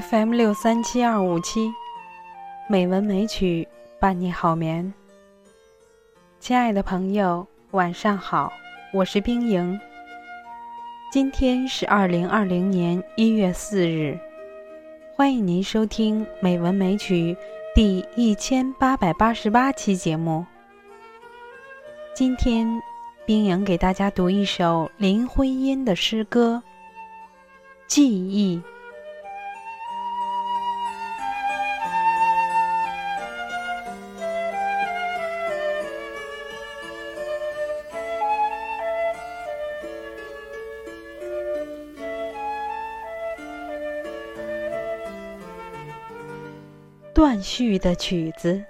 FM 六三七二五七，美文美曲伴你好眠。亲爱的朋友，晚上好，我是冰莹。今天是二零二零年一月四日，欢迎您收听《美文美曲》第一千八百八十八期节目。今天，冰莹给大家读一首林徽因的诗歌《记忆》。断续的曲子，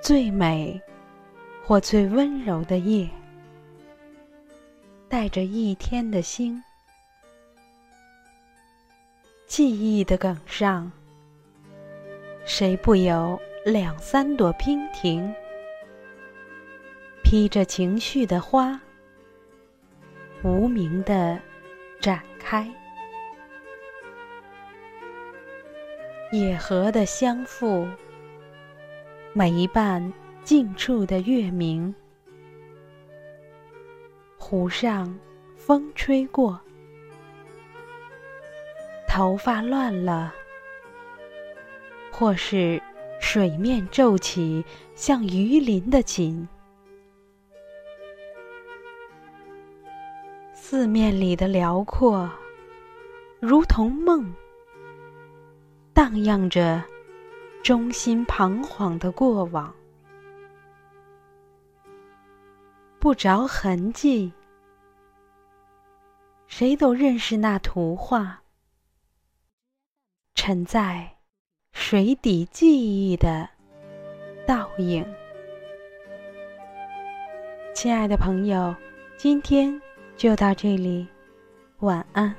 最美或最温柔的夜，带着一天的星。记忆的梗上，谁不有两三朵娉婷，披着情绪的花，无名的展开。野河的相附，每一瓣近处的月明。湖上风吹过，头发乱了，或是水面皱起像鱼鳞的锦。四面里的辽阔，如同梦。荡漾着忠心彷徨的过往，不着痕迹。谁都认识那图画，沉在水底记忆的倒影。亲爱的朋友，今天就到这里，晚安。